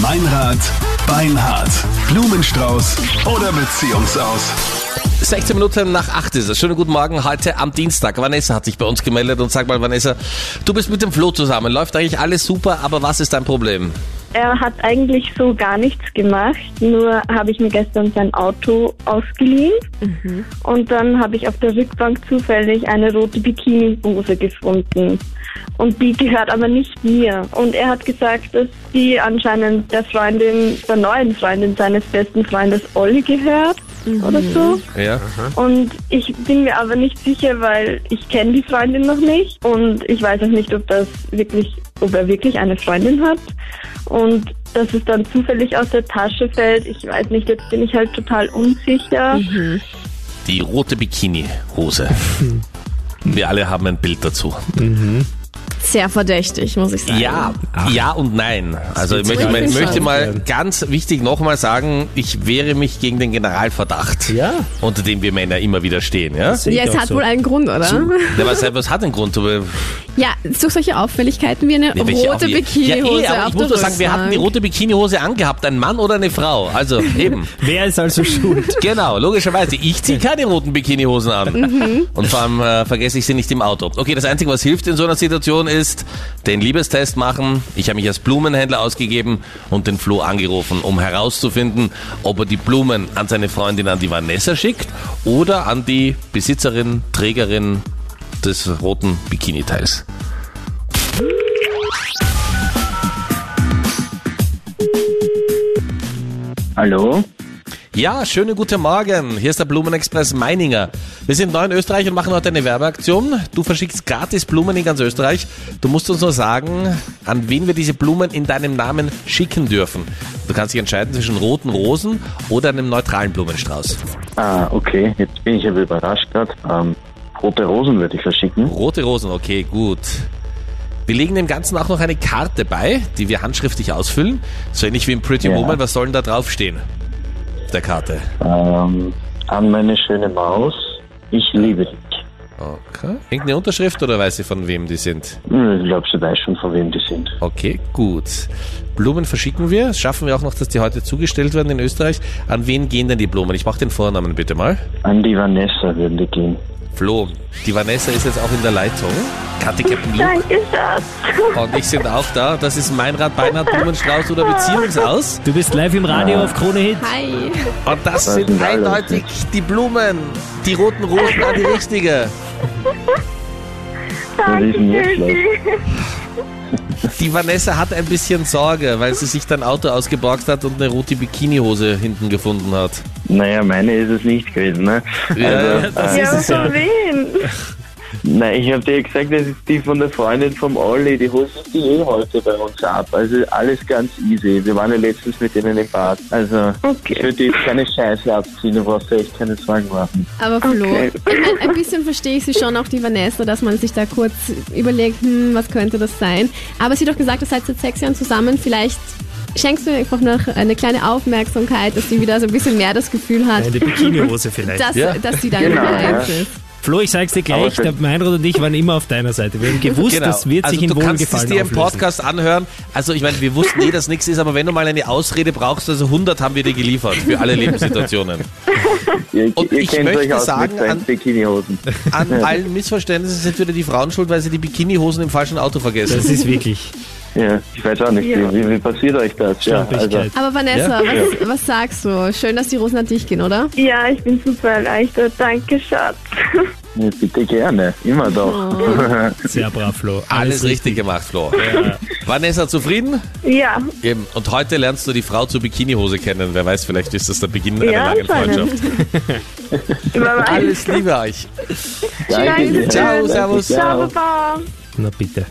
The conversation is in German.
Meinrad, Beinhard, Blumenstrauß oder Beziehungsaus. 16 Minuten nach 8 ist es. Schönen guten Morgen heute am Dienstag. Vanessa hat sich bei uns gemeldet und sag mal, Vanessa, du bist mit dem Flo zusammen. Läuft eigentlich alles super, aber was ist dein Problem? Er hat eigentlich so gar nichts gemacht, nur habe ich mir gestern sein Auto ausgeliehen und dann habe ich auf der Rückbank zufällig eine rote Bikinihose gefunden. Und die gehört aber nicht mir. Und er hat gesagt, dass die anscheinend der Freundin, der neuen Freundin seines besten Freundes Olli gehört oder so. Ja. Und ich bin mir aber nicht sicher, weil ich kenne die Freundin noch nicht und ich weiß auch nicht, ob das wirklich, ob er wirklich eine Freundin hat. Und dass es dann zufällig aus der Tasche fällt, ich weiß nicht, jetzt bin ich halt total unsicher. Die rote Bikini-Hose. Wir alle haben ein Bild dazu. Sehr verdächtig, muss ich sagen. Ja, ja und nein. Also ich möchte, ich möchte mal ganz wichtig nochmal sagen, ich wehre mich gegen den Generalverdacht, Ja. unter dem wir Männer immer wieder stehen. Ja, Ja, es hat so. wohl einen Grund, oder? ja was, was hat den Grund? Ja, durch solche Auffälligkeiten wie eine welche rote Bikinihose Ja, eh, auf ich muss der nur sagen, wir hatten die rote Bikinihose angehabt, ein Mann oder eine Frau. Also eben. Wer ist also schuld? Genau, logischerweise. Ich ziehe keine roten Bikinihosen an. Mhm. Und vor allem äh, vergesse ich sie nicht im Auto. Okay, das Einzige, was hilft in so einer Situation, ist den Liebestest machen. Ich habe mich als Blumenhändler ausgegeben und den Flo angerufen, um herauszufinden, ob er die Blumen an seine Freundin, an die Vanessa schickt oder an die Besitzerin, Trägerin des roten Bikini-Teils. Hallo? Ja, schönen guten Morgen. Hier ist der Blumenexpress Meininger. Wir sind neu in Österreich und machen heute eine Werbeaktion. Du verschickst gratis Blumen in ganz Österreich. Du musst uns nur sagen, an wen wir diese Blumen in deinem Namen schicken dürfen. Du kannst dich entscheiden zwischen roten Rosen oder einem neutralen Blumenstrauß. Ah, okay. Jetzt bin ich aber überrascht gerade. Ähm, rote Rosen würde ich verschicken. Rote Rosen, okay, gut. Wir legen dem Ganzen auch noch eine Karte bei, die wir handschriftlich ausfüllen. So ähnlich wie im Pretty Ja. Woman. Was soll denn da draufstehen? Auf Der Karte. Ähm, an meine schöne Maus. Ich liebe dich. Okay. Irgendeine Unterschrift oder weiß sie von wem die sind? Ich glaube, sie weiß schon, von wem die sind. Okay, gut. Blumen verschicken wir. Das Schaffen wir auch noch, dass die heute zugestellt werden in Österreich. An wen gehen denn die Blumen? Ich brauche den Vornamen bitte mal. An die Vanessa würden die gehen. Flo, die Vanessa ist jetzt auch in der Leitung. Kathi Captain Luke Danke, Schatz. und ich sind auch da. Das ist mein Rad, Beinrad, Blumenstrauß oder Beziehungsaus. Du bist live im Radio auf Krone Hit. Hi. Und das Was sind eindeutig die Blumen. Die roten Rosen an die richtige. Was Die Vanessa hat ein bisschen Sorge, weil sie sich dein Auto ausgeborgt hat und eine rote Bikinihose hinten gefunden hat. Naja, meine ist es nicht gewesen, ne? Ja, also, das äh, Ja, ist aber es ja. Nein, ich habe dir gesagt, das ist die von der Freundin vom Olli. Die holt sich die eh heute bei uns ab. Also alles ganz easy. Wir waren ja letztens mit denen im Bad. Also Okay. ich würde jetzt keine Scheiße abziehen, du brauchst dir echt keine Sorgen machen. Aber Flo, Okay. ein, ein bisschen verstehe ich sie schon, auch die Vanessa, dass man sich da kurz überlegt, hm, was könnte das sein. Aber sie hat doch gesagt, ihr seid seit sechs Jahren zusammen, vielleicht schenkst du einfach noch eine kleine Aufmerksamkeit, dass sie wieder so ein bisschen mehr das Gefühl hat, Eine Bikinihose vielleicht. dass, Ja. dass sie deine Genau, ja. eins ist. Flo, ich sag's dir gleich, der Meinrad und ich waren immer auf deiner Seite. Wir haben gewusst, das wird sich also in du kannst es Wohlgefallen dir im auflösen. Podcast anhören. Also ich meine, wir wussten eh, dass nichts ist, aber wenn du mal eine Ausrede brauchst, also 100 haben wir dir geliefert für alle Lebenssituationen. Ihr, Und ihr ich kennt möchte euch aus sagen, an- Bikinihosen. An allen Missverständnissen sind wieder die Frauen schuld, weil sie die Bikinihosen im falschen Auto vergessen. Das ist wirklich Ja, ich weiß auch nicht, Ja. wie, wie passiert euch das? Ja, also. Aber Vanessa, was, was sagst du? Schön, dass die Rosen an dich gehen, oder? Ja, ich bin super erleichtert. Danke, Schatz. ja, bitte gerne, immer doch. Sehr brav, Flo. Alles richtig gemacht, Flo. Vanessa, zufrieden? Ja, Eben. Und heute lernst du die Frau zur Bikinihose kennen. Wer weiß, vielleicht ist das der Beginn einer Ja, langen. Freundschaft. Alles Liebe euch. Danke. Ciao, servus. Ciao, Baba. Na bitte.